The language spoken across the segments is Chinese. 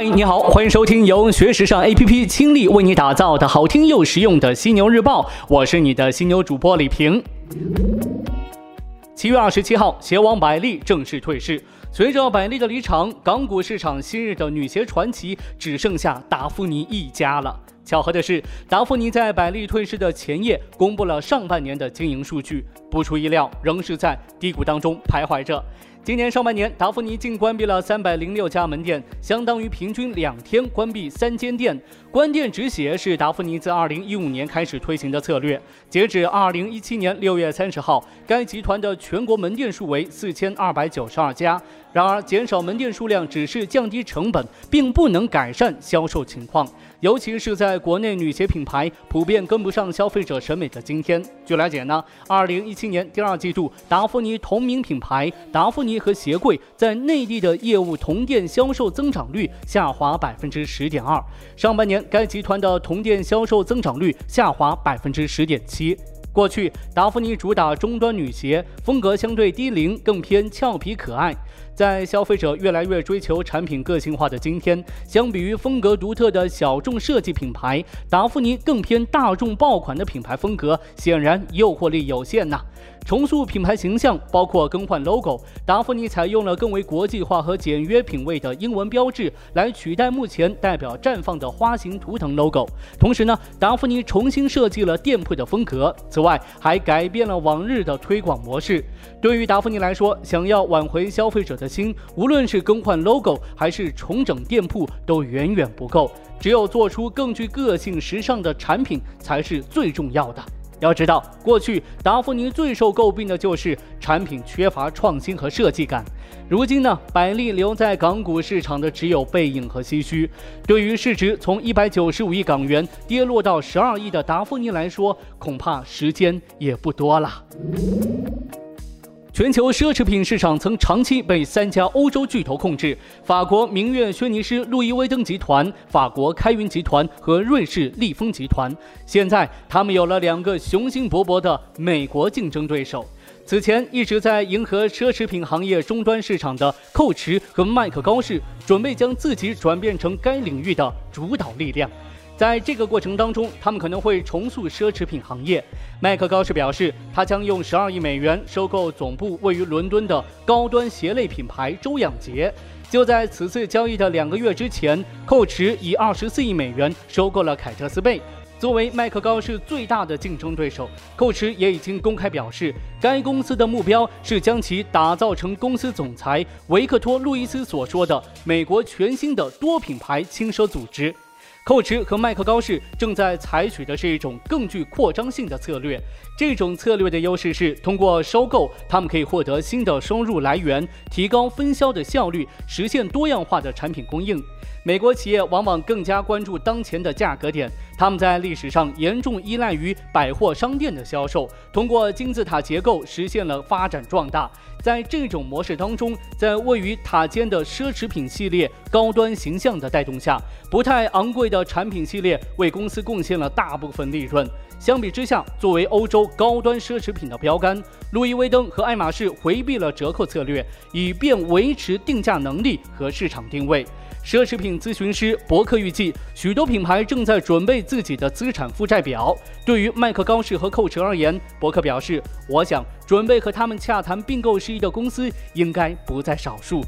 嗨，你好，欢迎收听由学时尚 APP 倾力为你打造的好听又实用的犀牛日报，我是你的犀牛主播李平。七月二十七号，鞋王百丽正式退市。随着百丽的离场，港股市场昔日的女鞋传奇只剩下达芙妮一家了。巧合的是，达芙妮在百丽退市的前夜公布了上半年的经营数据，不出意料，仍是在低谷当中徘徊着。今年上半年，达芙妮竟关闭了三百零六家门店，相当于平均两天关闭三间店。关店止血是达芙妮自二零一五年开始推行的策略。截止二零一七年六月三十号，该集团的全国门店数为四千二百九十二家。然而，减少门店数量只是降低成本，并不能改善销售情况。尤其是在国内女鞋品牌普遍跟不上消费者审美的今天。据了解呢，二零一七年第二季度，达芙妮同名品牌达芙妮和鞋柜在内地的业务同店销售增长率下滑百分之十点二。上半年，该集团的同店销售增长率下滑百分之十点七。过去，达芙妮主打中端女鞋，风格相对低龄，更偏俏皮可爱。在消费者越来越追求产品个性化的今天，相比于风格独特的小众设计品牌，达芙妮更偏大众爆款的品牌风格，显然诱惑力有限呐。重塑品牌形象，包括更换 logo。达芙妮采用了更为国际化和简约品味的英文标志，来取代目前代表绽放的花形图腾 logo。同时呢，达芙妮重新设计了店铺的风格。此外，还改变了往日的推广模式。对于达芙妮来说，想要挽回消费者的心，无论是更换 logo 还是重整店铺，都远远不够。只有做出更具个性、时尚的产品，才是最重要的。要知道，过去达芙妮最受诟病的就是产品缺乏创新和设计感。如今呢，百丽留在港股市场的只有背影和唏嘘。对于市值从一百九十五亿港元跌落到十二亿的达芙妮来说，恐怕时间也不多了。全球奢侈品市场曾长期被三家欧洲巨头控制：法国名悦轩尼诗路易威登集团、法国开云集团和瑞士利丰集团。现在，他们有了两个雄心勃勃的美国竞争对手。此前一直在迎合奢侈品行业终端市场的蔻驰和麦克高士，准备将自己转变成该领域的主导力量。在这个过程当中，他们可能会重塑奢侈品行业。麦克高士表示，他将用十二亿美元收购总部位于伦敦的高端鞋类品牌周养杰。就在此次交易的两个月之前，蔻驰以二十四亿美元收购了凯特斯贝。作为麦克高士最大的竞争对手，蔻驰也已经公开表示，该公司的目标是将其打造成公司总裁维克托·路易斯所说的美国全新的多品牌轻奢组织。蔻驰和麦克高士正在采取的是一种更具扩张性的策略。这种策略的优势是，通过收购，他们可以获得新的收入来源，提高分销的效率，实现多样化的产品供应。美国企业往往更加关注当前的价格点，他们在历史上严重依赖于百货商店的销售，通过金字塔结构实现了发展壮大。在这种模式当中，在位于塔尖的奢侈品系列高端形象的带动下，不太昂贵的产品系列为公司贡献了大部分利润。相比之下，作为欧洲高端奢侈品的标杆，路易威登和爱马仕回避了折扣策略，以便维持定价能力和市场定位。奢侈品咨询师伯克预计，许多品牌正在准备自己的资产负债表。对于麦克高士和蔻驰而言，伯克表示：“我想，准备和他们洽谈并购事宜的公司应该不在少数。”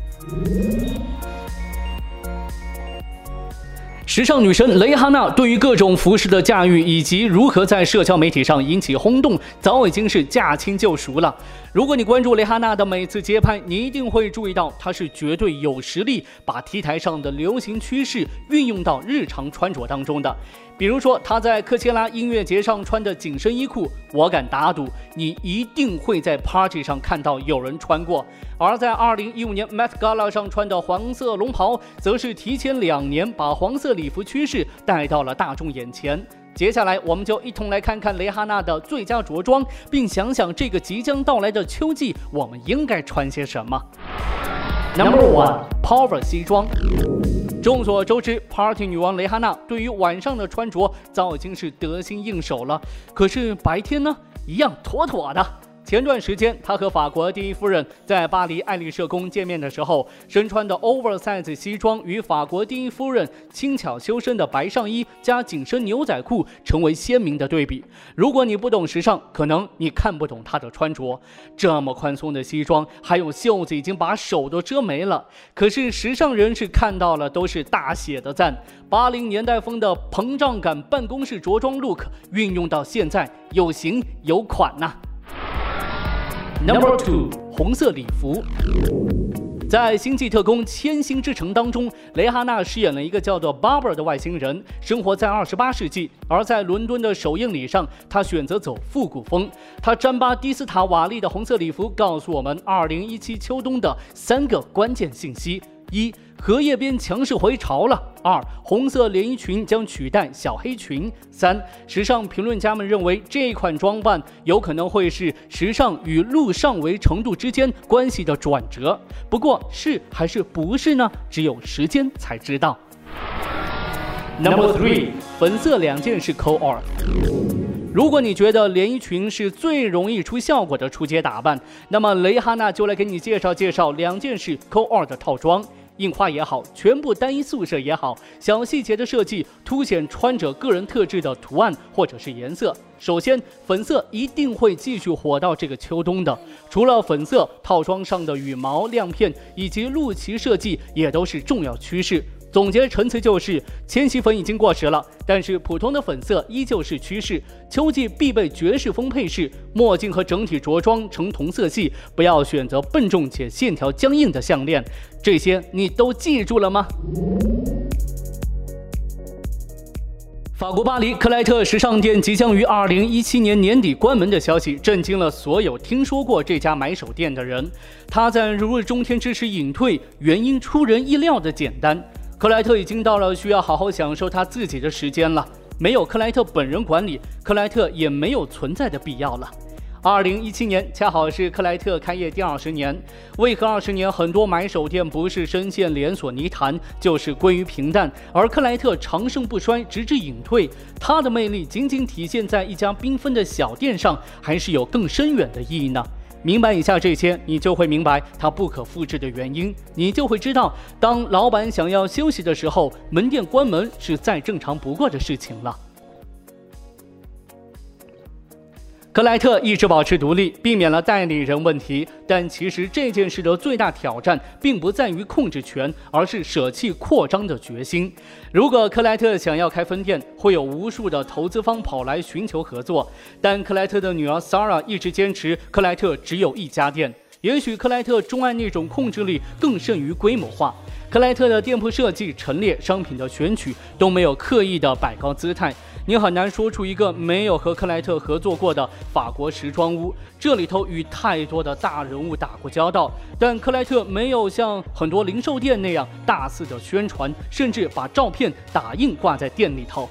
时尚女神蕾哈娜对于各种服饰的驾驭以及如何在社交媒体上引起轰动，早已经是驾轻就熟了。如果你关注蕾哈娜的每次街拍，你一定会注意到，她是绝对有实力把 T 台上的流行趋势运用到日常穿着当中的。比如说，她在科切拉音乐节上穿的紧身衣裤，我敢打赌，你一定会在 party 上看到有人穿过；而在2015年 Met Gala 上穿的黄色龙袍，则是提前两年把黄色礼服趋势带到了大众眼前。接下来，我们就一同来看看蕾哈娜的最佳着装，并想想这个即将到来的秋季，我们应该穿些什么。Number one，Power 西装。众所周知，Party 女王蕾哈娜对于晚上的穿着早已经是得心应手了，可是白天呢，一样妥妥的。前段时间，他和法国第一夫人在巴黎爱丽舍宫见面的时候，身穿的 oversize 西装与法国第一夫人轻巧修身的白上衣加紧身牛仔裤成为鲜明的对比。如果你不懂时尚，可能你看不懂他的穿着。这么宽松的西装，还有袖子已经把手都遮没了。可是时尚人士看到了都是大写的赞。八零年代风的膨胀感办公室着装 look 运用到现在，有型有款呐。Number two，红色礼服。在《星际特工：千星之城》当中，蕾哈娜饰演了一个叫做 Barber 的外星人，生活在二十八世纪。而在伦敦的首映礼上，她选择走复古风。她詹巴迪斯塔瓦利的红色礼服告诉我们，二零一七秋冬的三个关键信息：一。荷叶边强势回潮了。二，红色连衣裙将取代小黑裙。三，时尚评论家们认为这款装扮有可能会是时尚与陆上围程度之间关系的转折。不过，是还是不是呢？只有时间才知道。Number three，粉色两件式 Co R。如果你觉得连衣裙是最容易出效果的出街打扮，那么蕾哈娜就来给你介绍介绍两件式 Co R 的套装。印花也好，全部单一素色也好，小细节的设计凸显穿着个人特质的图案或者是颜色。首先，粉色一定会继续火到这个秋冬的。除了粉色，套装上的羽毛亮片以及露脐设计也都是重要趋势。总结陈词就是：千禧粉已经过时了，但是普通的粉色依旧是趋势。秋季必备爵士风配饰，墨镜和整体着装呈同色系，不要选择笨重且线条僵硬的项链。这些你都记住了吗？法国巴黎克莱特时尚店即将于二零一七年年底关门的消息，震惊了所有听说过这家买手店的人。他在如日中天之时隐退，原因出人意料的简单。克莱特已经到了需要好好享受他自己的时间了，没有克莱特本人管理，克莱特也没有存在的必要了。二零一七年恰好是克莱特开业第二十年，为何二十年很多买手店不是深陷连锁泥潭，就是归于平淡，而克莱特长盛不衰，直至隐退？它的魅力仅仅体现在一家缤纷的小店上，还是有更深远的意义呢？明白以下这些，你就会明白它不可复制的原因。你就会知道，当老板想要休息的时候，门店关门是再正常不过的事情了。克莱特一直保持独立，避免了代理人问题。但其实这件事的最大挑战，并不在于控制权，而是舍弃扩张的决心。如果克莱特想要开分店，会有无数的投资方跑来寻求合作。但克莱特的女儿 s a r a 一直坚持，克莱特只有一家店。也许克莱特钟爱那种控制力，更胜于规模化。克莱特的店铺设计、陈列、商品的选取都没有刻意的摆高姿态。你很难说出一个没有和克莱特合作过的法国时装屋，这里头与太多的大人物打过交道，但克莱特没有像很多零售店那样大肆的宣传，甚至把照片打印挂在店里头。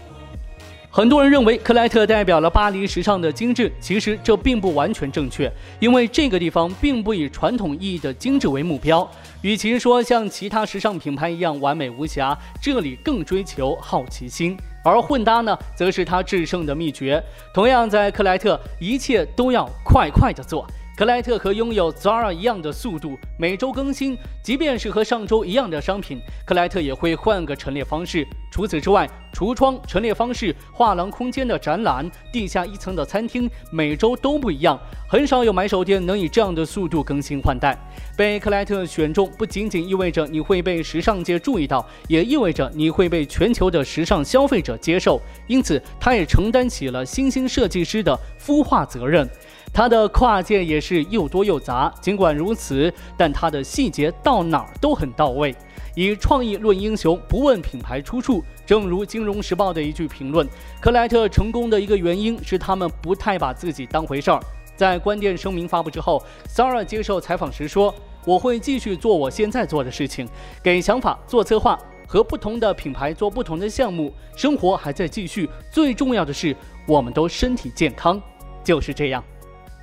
很多人认为克莱特代表了巴黎时尚的精致，其实这并不完全正确，因为这个地方并不以传统意义的精致为目标。与其说像其他时尚品牌一样完美无瑕，这里更追求好奇心。而混搭呢，则是他制胜的秘诀。同样在克莱特，一切都要快快的做。克莱特和拥有 Zara 一样的速度，每周更新，即便是和上周一样的商品，克莱特也会换个陈列方式。除此之外，橱窗陈列方式、画廊空间的展览、地下一层的餐厅，每周都不一样。很少有买手店能以这样的速度更新换代。被克莱特选中，不仅仅意味着你会被时尚界注意到，也意味着你会被全球的时尚消费者接受。因此，他也承担起了新兴设计师的孵化责任。他的跨界也是又多又杂，尽管如此，但他的细节到哪儿都很到位。以创意论英雄，不问品牌出处。正如《金融时报》的一句评论：“克莱特成功的一个原因是他们不太把自己当回事儿。”在关店声明发布之后，Sara 接受采访时说：“我会继续做我现在做的事情，给想法做策划，和不同的品牌做不同的项目。生活还在继续，最重要的是我们都身体健康。”就是这样。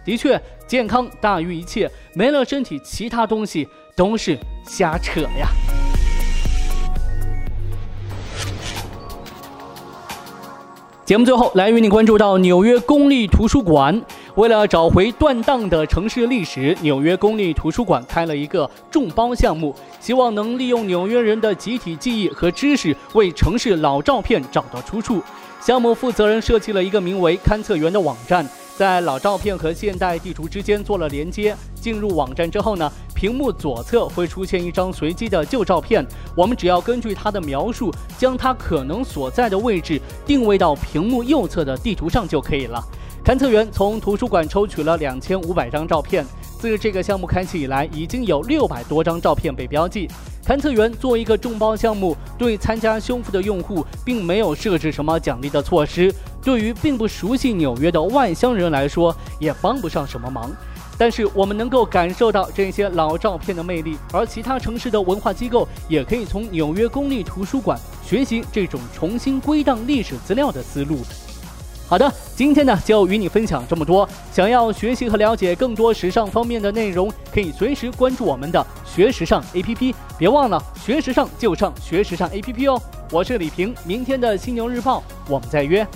的确，健康大于一切，没了身体，其他东西都是瞎扯呀。节目最后来与你关注到纽约公立图书馆。为了找回断档的城市历史，纽约公立图书馆开了一个众包项目，希望能利用纽约人的集体记忆和知识，为城市老照片找到出处。项目负责人设计了一个名为“勘测员”的网站。在老照片和现代地图之间做了连接。进入网站之后呢，屏幕左侧会出现一张随机的旧照片，我们只要根据它的描述，将它可能所在的位置定位到屏幕右侧的地图上就可以了。勘测员从图书馆抽取了两千五百张照片。自这个项目开启以来，已经有六百多张照片被标记。勘测员做一个众包项目，对参加修复的用户并没有设置什么奖励的措施。对于并不熟悉纽约的外乡人来说，也帮不上什么忙。但是我们能够感受到这些老照片的魅力，而其他城市的文化机构也可以从纽约公立图书馆学习这种重新归档历史资料的思路。好的，今天呢就与你分享这么多。想要学习和了解更多时尚方面的内容，可以随时关注我们的学时尚 APP。别忘了学时尚就上学时尚 APP 哦。我是李平，明天的犀牛日报我们再约。